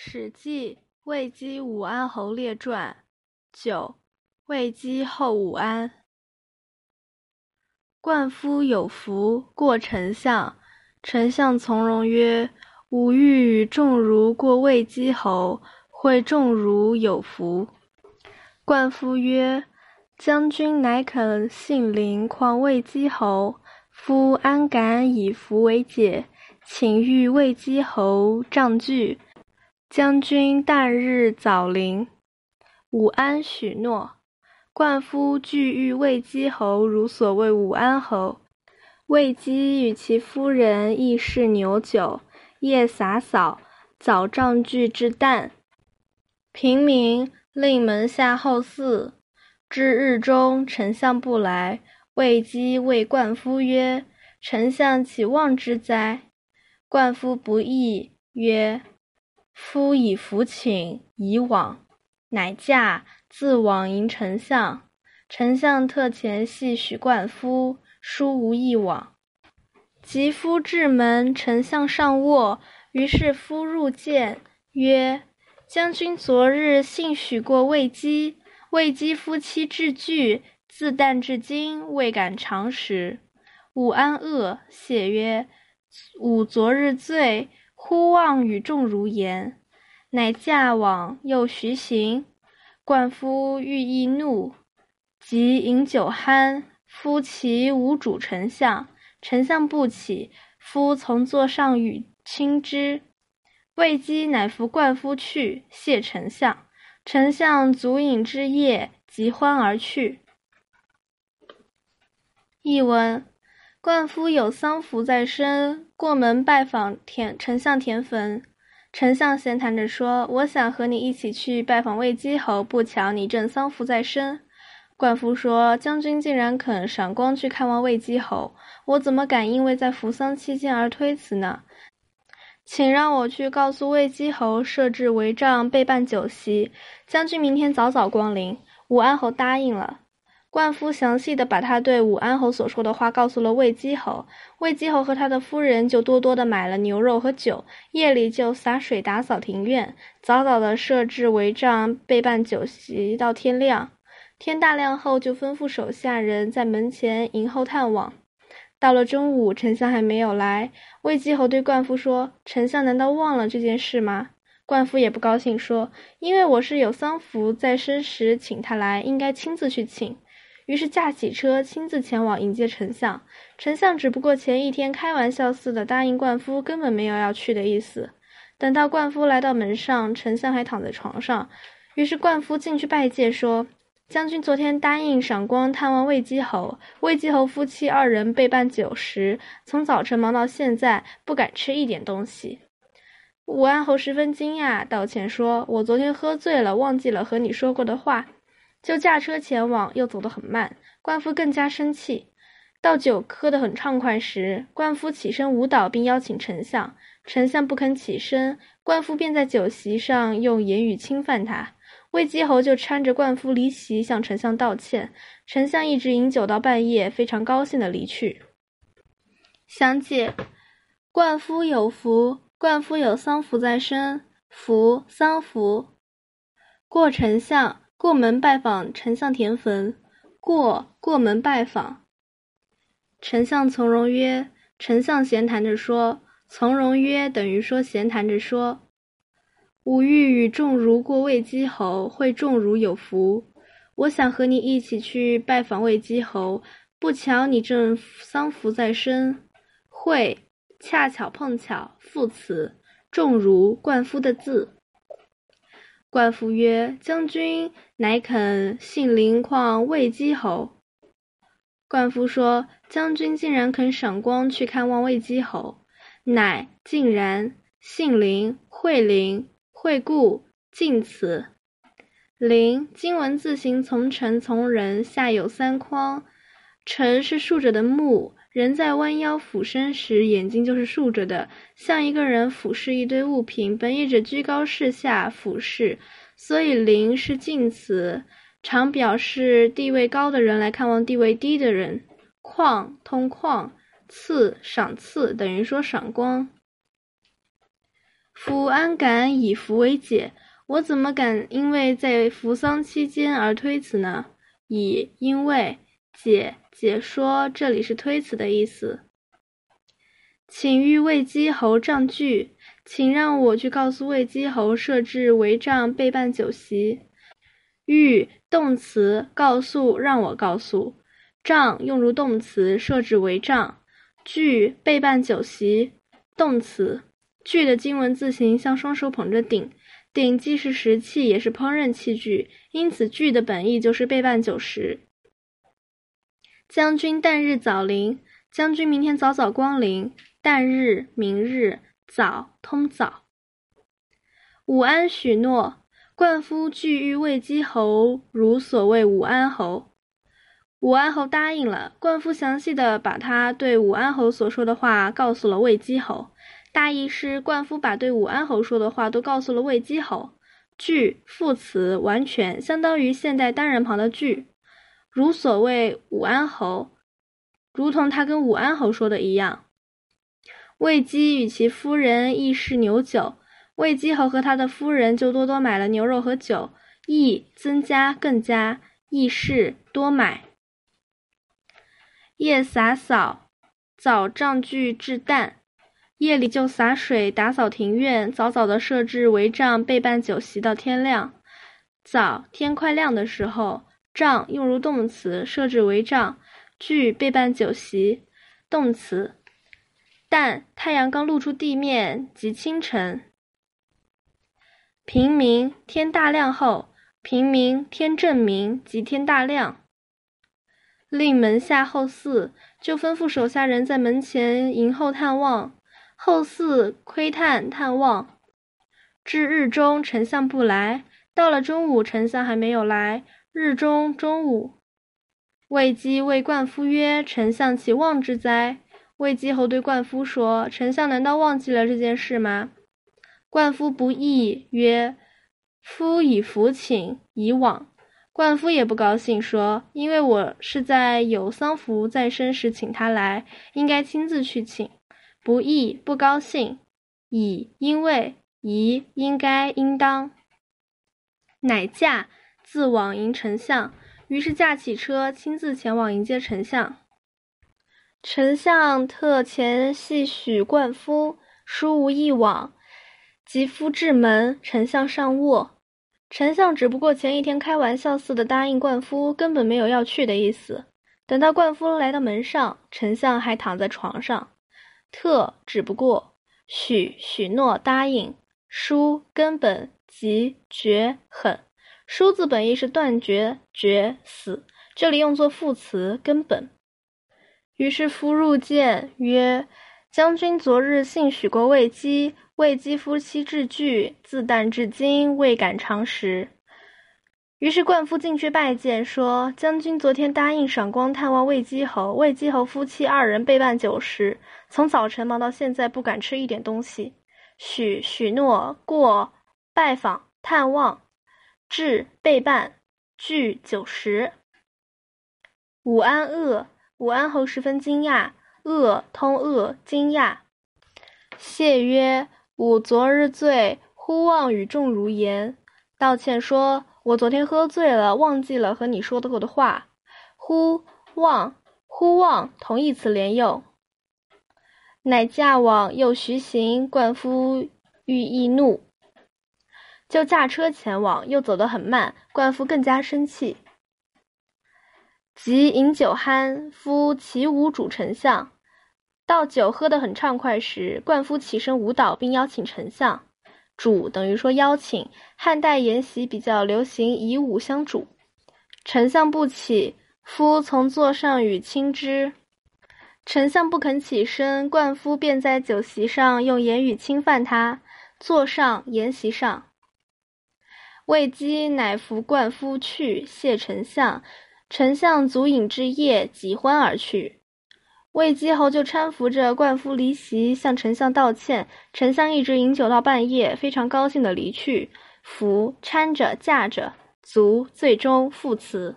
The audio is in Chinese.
史记魏姬武安侯列传九魏姬后武安。冠夫有福过丞相，丞相从容曰：“吾欲与仲如过魏姬侯，会仲如有福。”冠夫曰：“将军乃肯信陵况魏姬侯，夫安敢以福为解？请欲魏姬侯杖具。”将军旦日早临，武安许诺。冠夫具欲魏姬侯如所谓武安侯。魏姬与其夫人亦是牛酒，夜洒扫，早杖具之旦。平明，令门下后嗣。至日中，丞相不来。魏姬谓冠夫曰：“丞相岂忘之哉？”冠夫不义，曰。夫以服请，以往，乃驾自往迎丞相。丞相特遣系许冠夫，殊无一往。及夫至门，丞相上卧，于是夫入见，曰：“将军昨日信许过魏姬，魏姬夫妻至惧，自旦至今未敢尝食。”武安恶，谢曰：“吾昨日醉。”忽望与众如言，乃驾往，又徐行。冠夫欲易怒，即饮酒酣。夫其无主丞相，丞相不起，夫从座上与亲之。未几，乃扶冠夫去，谢丞相。丞相足饮之夜，即欢而去。译文。冠夫有丧服在身，过门拜访田丞相田汾。丞相闲谈着说：“我想和你一起去拜访魏姬侯，不巧你正丧服在身。”冠夫说：“将军竟然肯赏光去看望魏姬侯，我怎么敢因为在服丧期间而推辞呢？请让我去告诉魏姬侯，设置帷帐，备办酒席。将军明天早早光临。”武安侯答应了。冠夫详细的把他对武安侯所说的话告诉了魏姬侯，魏姬侯和他的夫人就多多的买了牛肉和酒，夜里就洒水打扫庭院，早早的设置帷帐，备办酒席到天亮。天大亮后，就吩咐手下人在门前迎候探望。到了中午，丞相还没有来，魏姬侯对冠夫说：“丞相难道忘了这件事吗？”冠夫也不高兴，说：“因为我是有丧服在身时请他来，应该亲自去请。”于是驾起车，亲自前往迎接丞相。丞相只不过前一天开玩笑似的答应冠夫，根本没有要去的意思。等到冠夫来到门上，丞相还躺在床上。于是冠夫进去拜见，说：“将军昨天答应赏光探望魏姬侯，魏姬侯夫妻二人备办酒食，从早晨忙到现在，不敢吃一点东西。”武安侯十分惊讶，道歉说：“我昨天喝醉了，忘记了和你说过的话。”就驾车前往，又走得很慢。冠夫更加生气。到酒喝得很畅快时，冠夫起身舞蹈，并邀请丞相。丞相不肯起身，冠夫便在酒席上用言语侵犯他。魏姬侯就搀着冠夫离席，向丞相道歉。丞相一直饮酒到半夜，非常高兴地离去。详解：冠夫有福，冠夫有丧服在身，福丧服，过丞相。过门拜访丞相田汾，过过门拜访。丞相从容曰：“丞相闲谈着说，从容曰等于说闲谈着说。吾欲与仲儒过魏姬侯，会仲儒有福。我想和你一起去拜访魏姬侯，不巧你正丧服在身。会恰巧碰巧副词，仲儒冠夫的字。”冠夫曰：“将军乃肯信陵况魏姬侯。”冠夫说：“将军竟然肯赏光去看望魏姬侯，乃竟然信陵惠陵惠顾晋此陵今文字形从臣从人，下有三框，臣是竖着的木。”人在弯腰俯身时，眼睛就是竖着的，像一个人俯视一堆物品，本意指居高视下俯视，所以“临”是近词，常表示地位高的人来看望地位低的人。况通况，赐赏赐等于说赏光。夫安敢以服为解？我怎么敢因为在扶丧期间而推辞呢？以因为解解说，这里是推辞的意思。请欲魏姬侯帐具，请让我去告诉魏姬侯设置帷帐备办酒席。欲动词，告诉让我告诉。帐用如动词，设置帷帐。具备办酒席，动词。具的经文字形像双手捧着鼎，鼎既是食器，也是烹饪器具，因此具的本意就是备办酒食。将军旦日早临，将军明天早早光临。旦日，明日，早，通早。武安许诺，冠夫具欲魏姬侯如所谓武安侯。武安侯答应了。冠夫详细的把他对武安侯所说的话告诉了魏姬侯。大意是，冠夫把对武安侯说的话都告诉了魏姬侯。句副词完全相当于现代单人旁的句，如所谓武安侯，如同他跟武安侯说的一样。魏姬与其夫人亦是牛酒，魏姬侯和他的夫人就多多买了牛肉和酒，亦增加更加，亦是多买。夜洒扫，早帐具置旦。夜里就洒水打扫庭院，早早的设置帷帐，备办酒席到天亮。早天快亮的时候，帐用如动词，设置帷帐，具备办酒席，动词。旦太阳刚露出地面即清晨。平明天大亮后，平明天正明即天大亮。令门下后嗣，就吩咐手下人在门前迎候探望。后嗣窥探探望，至日中，丞相不来。到了中午，丞相还没有来。日中中午，魏姬谓冠夫曰：“丞相岂忘之哉？”魏姬侯对冠夫说：“丞相难道忘记了这件事吗？”冠夫不义曰：“夫以服请，以往。”冠夫也不高兴，说：“因为我是在有丧服在身时请他来，应该亲自去请。”不义不高兴，以因为宜应该应当，乃驾自往迎丞相。于是驾起车，亲自前往迎接丞相。丞相特前细许冠夫，书无一往。及夫至门，丞相上卧。丞相只不过前一天开玩笑似的答应冠夫，根本没有要去的意思。等到冠夫来到门上，丞相还躺在床上。特只不过许许诺答应，书根本即绝狠。书字本意是断绝绝死，这里用作副词根本。于是夫入见曰：“将军昨日信许过魏姬，魏姬夫妻至惧，自旦至今未敢长食。”于是冠夫进去拜见，说：“将军昨天答应赏光探望魏姬侯，魏姬侯夫妻二人备办酒食，从早晨忙到现在，不敢吃一点东西。许许诺过拜访探望，至备办具酒食。武安恶，武安侯十分惊讶，恶通恶惊讶。谢曰：吾昨日醉，忽忘与众如言，道歉说。”我昨天喝醉了，忘记了和你说的过的话。忽忘，忽忘，同义词连用。乃驾往，又徐行。冠夫欲易怒，就驾车前往，又走得很慢。冠夫更加生气。即饮酒酣，夫起舞主丞相。到酒喝得很畅快时，冠夫起身舞蹈，并邀请丞相。主等于说邀请，汉代筵席比较流行以武相主。丞相不起，夫从座上与亲之。丞相不肯起身，冠夫便在酒席上用言语侵犯他。座上筵席上，魏姬乃扶冠夫去谢丞相。丞相足饮至夜，几欢而去。魏姬侯就搀扶着冠夫离席，向丞相道歉。丞相一直饮酒到半夜，非常高兴的离去。扶搀着，架着，足最终副词。